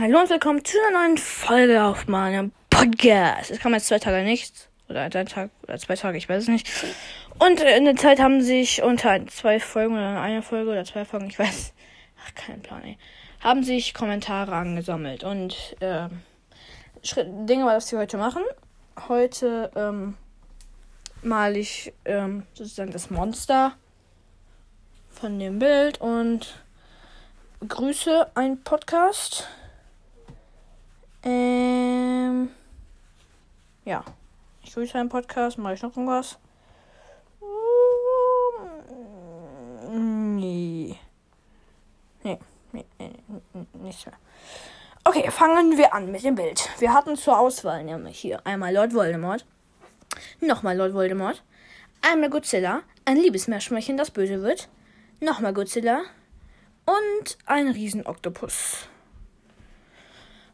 Hallo und willkommen zu einer neuen Folge auf meinem Podcast. Es kam jetzt zwei Tage nichts. Oder ein Tag oder zwei Tage, ich weiß es nicht. Und in der Zeit haben sich unter zwei Folgen oder einer Folge oder zwei Folgen, ich weiß. Ach, kein Plan, ey. Haben sich Kommentare angesammelt. Und äh, Dinge, was wir heute machen. Heute ähm, male ich ähm, sozusagen das Monster von dem Bild und grüße ein Podcast. Ähm, ja, ich grüße einen Podcast, mache ich noch irgendwas? Nee. Nee, nee, nee, nicht mehr. Okay, fangen wir an mit dem Bild. Wir hatten zur Auswahl nämlich hier einmal Lord Voldemort, nochmal Lord Voldemort, einmal Godzilla, ein Liebesmeerschweinchen, das böse wird, nochmal Godzilla und ein Riesenoktopus.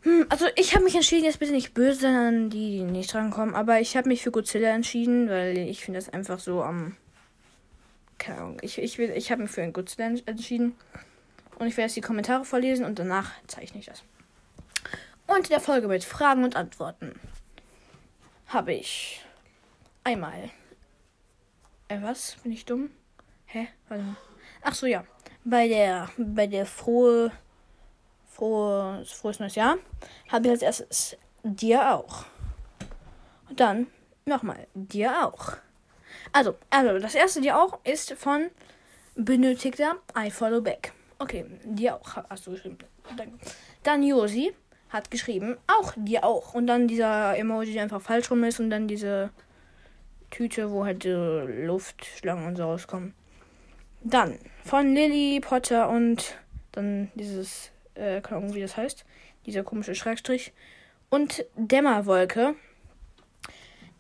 Hm, also ich habe mich entschieden, jetzt bitte nicht böse an die, die nicht drankommen, aber ich habe mich für Godzilla entschieden, weil ich finde das einfach so am... Um, keine Ahnung, ich, ich, ich habe mich für ein Godzilla entschieden. Und ich werde jetzt die Kommentare vorlesen und danach zeichne ich das. Und in der Folge mit Fragen und Antworten habe ich einmal. Äh, was? Bin ich dumm? Hä? Warte mal. Ach so, ja. Bei der, bei der frohe, frohe, frohes neues Jahr habe ich als erstes dir auch. Und dann nochmal dir auch. Also, also, das erste dir auch ist von benötigter I follow back. Okay, dir auch hast du geschrieben. Dann Josi hat geschrieben, auch dir auch. Und dann dieser Emoji, der einfach falsch rum ist und dann diese Tüte, wo halt äh, Luftschlangen und so rauskommen. Dann von Lily Potter und dann dieses, äh, keine Ahnung, wie das heißt, dieser komische Schrägstrich und Dämmerwolke.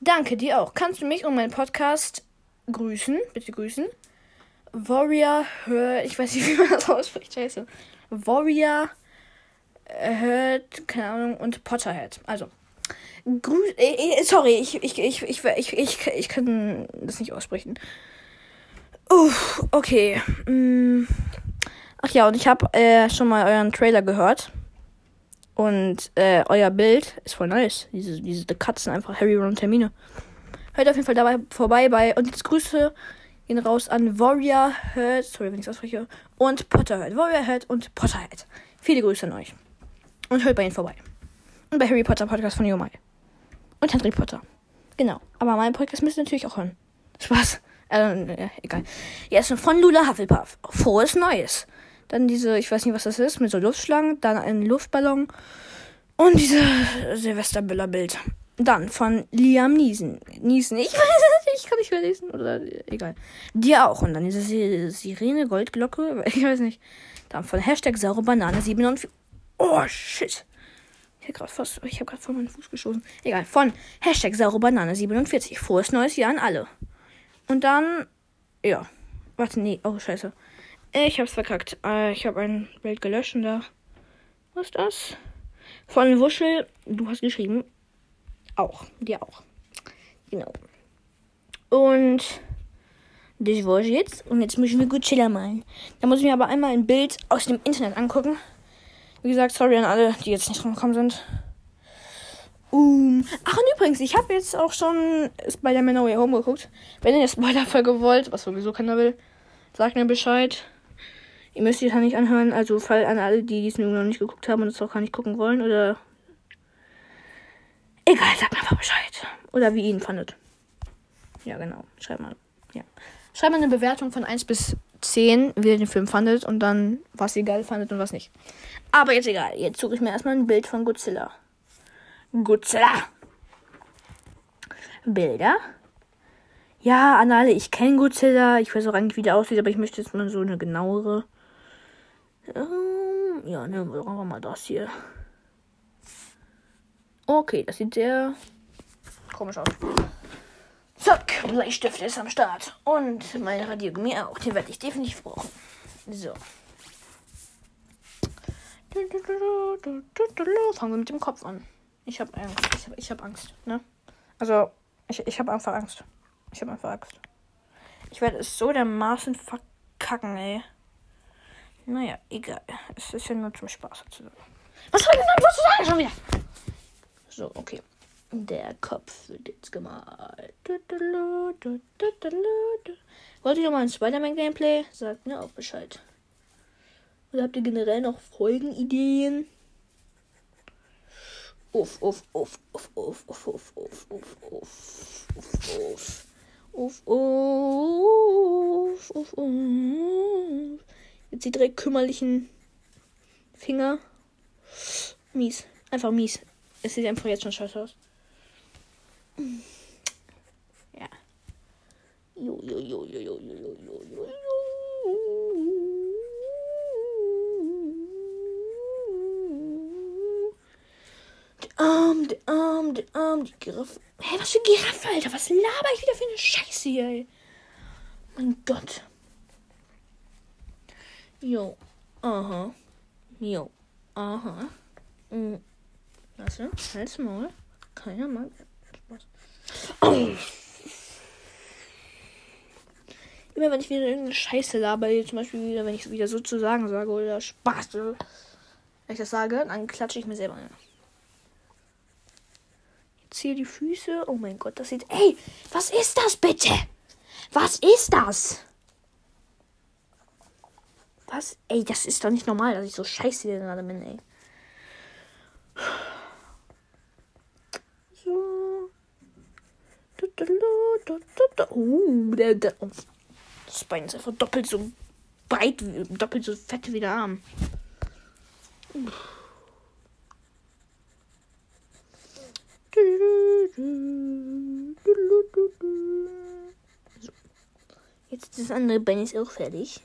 Danke dir auch. Kannst du mich und meinen Podcast grüßen? Bitte grüßen. Warrior, hör, ich weiß nicht, wie man das ausspricht, scheiße. Warrior, hört, keine Ahnung, und Potterhead. Also, grüß, äh, sorry, ich, ich, ich, ich, ich, ich, ich kann das nicht aussprechen. Uff, okay. Mm. Ach ja, und ich habe äh, schon mal euren Trailer gehört. Und äh, euer Bild ist voll nice. Diese, diese Katzen einfach Harry, Ron Termine. Hört auf jeden Fall dabei vorbei bei. Und jetzt Grüße gehen raus an Warrior Head. Sorry, wenn ich es ausspreche. Und Potterhead. Warrior Head und Potterhead. Viele Grüße an euch. Und hört bei ihnen vorbei. Und bei Harry Potter Podcast von Jomai. Und Harry Potter. Genau. Aber mein Podcast müsst ihr natürlich auch hören. Spaß. Äh, egal. Jetzt von Lula Hufflepuff. Frohes Neues. Dann diese, ich weiß nicht, was das ist, mit so Luftschlangen. Dann ein Luftballon. Und diese Silvesterbüller-Bild. Dann von Liam Niesen. Niesen. Ich weiß es nicht, ich kann nicht mehr lesen. Oder egal. Dir auch. Und dann diese Sirene Goldglocke. Ich weiß nicht. Dann von Hashtag saure Banane 47. Oh, shit. Ich habe gerade fast, ich habe gerade vor meinen Fuß geschossen. Egal. Von Hashtag saure Banane 47. Frohes neues Jahr an alle. Und dann, ja. Warte, nee. Oh, scheiße. Ich hab's verkackt. Äh, ich habe ein Bild gelöscht und da. Was ist das? Von Wuschel. Du hast geschrieben. Auch. Dir auch. Genau. Und. Das war's jetzt. Und jetzt müssen wir Godzilla malen. Da muss ich mir aber einmal ein Bild aus dem Internet angucken. Wie gesagt, sorry an alle, die jetzt nicht gekommen sind. Um, ach, und übrigens, ich habe jetzt auch schon Spider-Man No Way Home geguckt. Wenn ihr eine Spoiler-Folge wollt, was sowieso keiner will, sagt mir Bescheid. Ihr müsst die dann nicht anhören. Also, fall an alle, die diesen noch nicht geguckt haben und es auch gar nicht gucken wollen. Oder. Egal, sagt mir einfach Bescheid. Oder wie ihr ihn fandet. Ja, genau. Schreibt mal. Ja. Schreibt mal eine Bewertung von 1 bis 10, wie ihr den Film fandet. Und dann, was ihr geil fandet und was nicht. Aber jetzt egal. Jetzt suche ich mir erstmal ein Bild von Godzilla. Godzilla. Bilder. Ja, an alle, ich kenne Godzilla. Ich weiß auch eigentlich, wie der aussieht, aber ich möchte jetzt mal so eine genauere. Ähm, ja, nehmen wir einfach mal das hier. Okay, das sieht sehr komisch aus. Zack, Bleistift ist am Start. Und mein Radiergummi auch. Den werde ich definitiv brauchen. So. Fangen wir mit dem Kopf an. Ich habe Angst. Ich habe ich hab Angst, ne? Also, ich, ich habe einfach Angst. Ich habe einfach Angst. Ich werde es so dermaßen verkacken, ey. Naja, egal. Es ist ja nur zum Spaß sozusagen. Was soll ich denn dann sozusagen schon wieder? So, okay. Der Kopf wird jetzt gemalt. Wollt ihr noch mal ein Spider-Man-Gameplay? Sagt mir auch Bescheid. Oder habt ihr generell noch Folgenideen? Uff, uff, uff, uff, uff, uff, uff, uff, uff, uff, uff, uff. Uff, uff, uff, uff. Jetzt die drei kümmerlichen Finger. Mies. Einfach mies. Es sieht einfach jetzt schon scheiße aus. Ja. Jo, jo, jo, jo, jo, jo, jo, jo, jo. Arm, der Arm, der Arm, die Giraffe. Hä, was für Giraffe, Alter? Was laber ich wieder für eine Scheiße hier, ey? Mein Gott. Jo. Aha. Jo. Aha. Mhm. Warte, halt's Maul. Keiner mag. Spaß. Oh. Immer wenn ich wieder irgendeine Scheiße laber, zum Beispiel wieder, wenn ich wieder sozusagen sage oder Spaß, wenn ich das sage, dann klatsche ich mir selber ein. Jetzt hier die Füße. Oh mein Gott, das sieht. Ey, was ist das bitte? Was ist das? Was? Ey, das ist doch nicht normal, dass ich so scheiße hier gerade bin, ey. So. Uh, der, der, oh. Das Bein ist einfach doppelt so breit, doppelt so fett wie der Arm. So. Jetzt das andere Bein ist auch fertig.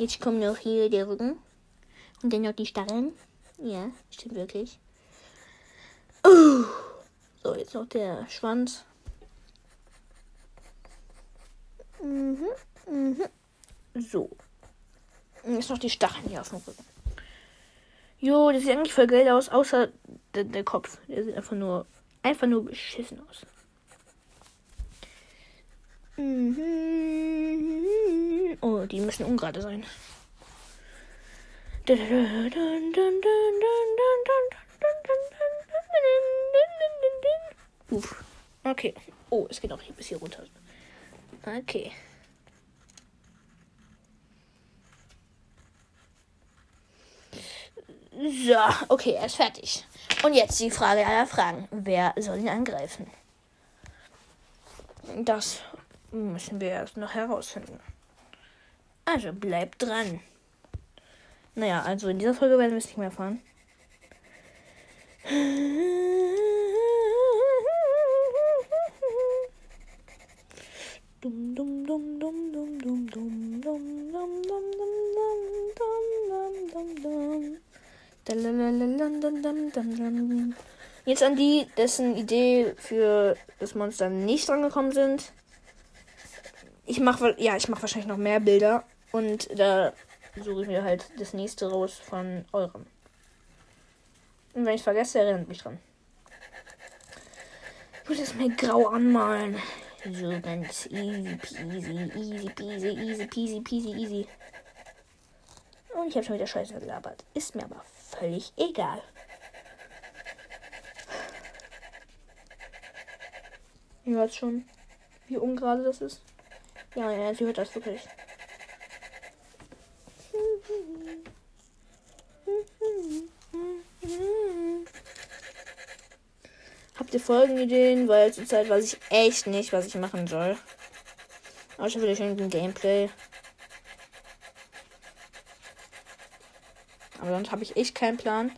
Jetzt kommt noch hier der Rücken. Und dann noch die Stacheln. Ja, stimmt wirklich. Uh. So, jetzt noch der Schwanz. Mhm, mhm. So. Und jetzt noch die Stacheln hier auf dem Rücken. Jo, das sieht eigentlich voll geil aus, außer der, der Kopf. Der sieht einfach nur, einfach nur beschissen aus. Mhm. Oh, die müssen ungerade sein. Uff. Okay. Oh, es geht auch hier bis hier runter. Okay. So, okay, er ist fertig. Und jetzt die Frage aller Fragen. Wer soll ihn angreifen? Das müssen wir erst noch herausfinden. Also bleibt dran. Naja, also in dieser Folge werden wir es nicht mehr erfahren. Jetzt an die, dessen Idee für das Monster nicht rangekommen sind. Ich mache ja, ich mache wahrscheinlich noch mehr Bilder und da suche ich mir halt das nächste raus von eurem. Und wenn ich vergesse, erinnert mich dran. Ich muss es mir grau anmalen. So ganz easy peasy, easy peasy, easy peasy, peasy, easy. Und ich habe schon wieder Scheiße gelabert. Ist mir aber völlig egal. Ihr hört schon, wie ungerade das ist. Ja, ja, sie hört das wirklich. Habt ihr Folgenideen? Weil zurzeit weiß ich echt nicht, was ich machen soll. Aber habe wieder schon ein Gameplay. Aber sonst habe ich echt keinen Plan,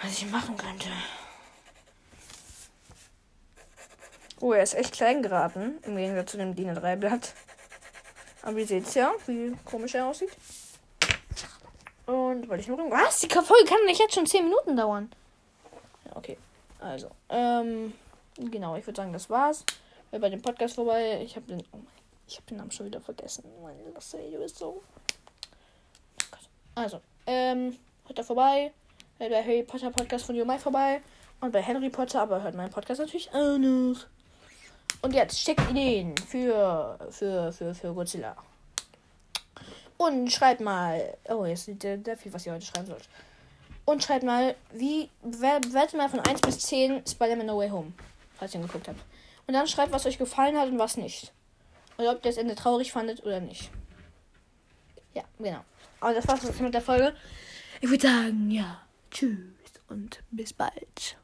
was ich machen könnte. Oh, er ist echt klein geraten. Im Gegensatz zu dem DIN 3 Blatt. Aber ihr seht ja, wie komisch er aussieht. Und wollte ich nur. Was? Die Folge kann nicht jetzt schon 10 Minuten dauern. Ja, okay. Also, ähm, genau, ich würde sagen, das war's. Hört bei dem Podcast vorbei. Ich habe den, oh mein, ich habe den Namen schon wieder vergessen. Mein das Video ist so. Also, ähm, hört da vorbei. Hört bei Harry Potter Podcast von Jomai vorbei. Und bei Henry Potter, aber hört meinen Podcast natürlich auch noch. Und jetzt schickt Ideen für, für, für, für Godzilla. Und schreibt mal. Oh, jetzt sieht der, der viel, was ihr heute schreiben sollt. Und schreibt mal, wie, wertet mal von 1 bis 10 Spider-Man No Way Home, falls ihr ihn geguckt habt. Und dann schreibt, was euch gefallen hat und was nicht. Oder ob ihr das Ende traurig fandet oder nicht. Ja, genau. Aber das war's mit der Folge. Ich würde sagen, ja, tschüss und bis bald.